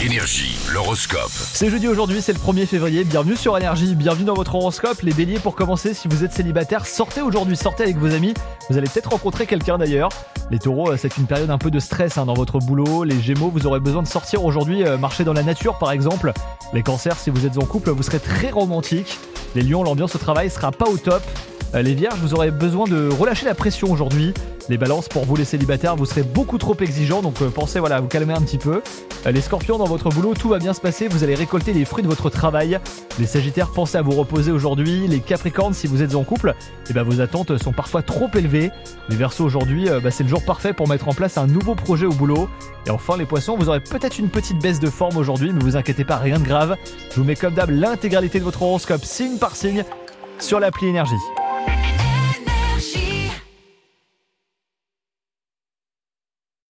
Énergie, l'horoscope. C'est jeudi aujourd'hui, c'est le 1er février. Bienvenue sur Énergie, bienvenue dans votre horoscope. Les béliers, pour commencer, si vous êtes célibataire, sortez aujourd'hui, sortez avec vos amis. Vous allez peut-être rencontrer quelqu'un d'ailleurs. Les taureaux, euh, c'est une période un peu de stress hein, dans votre boulot. Les gémeaux, vous aurez besoin de sortir aujourd'hui, euh, marcher dans la nature par exemple. Les cancers, si vous êtes en couple, vous serez très romantique. Les lions, l'ambiance au travail sera pas au top. Euh, Les vierges, vous aurez besoin de relâcher la pression aujourd'hui. Les balances, pour vous les célibataires, vous serez beaucoup trop exigeants, donc euh, pensez voilà, à vous calmer un petit peu. Euh, Les scorpions, dans votre boulot, tout va bien se passer, vous allez récolter les fruits de votre travail. Les sagittaires, pensez à vous reposer aujourd'hui. Les capricornes, si vous êtes en couple, eh ben, vos attentes sont parfois trop élevées. Les versos, aujourd'hui, bah, c'est le jour parfait pour mettre en place un nouveau projet au boulot. Et enfin, les poissons, vous aurez peut-être une petite baisse de forme aujourd'hui, mais vous inquiétez pas, rien de grave. Je vous mets comme d'hab l'intégralité de votre horoscope signe par signe sur l'appli énergie.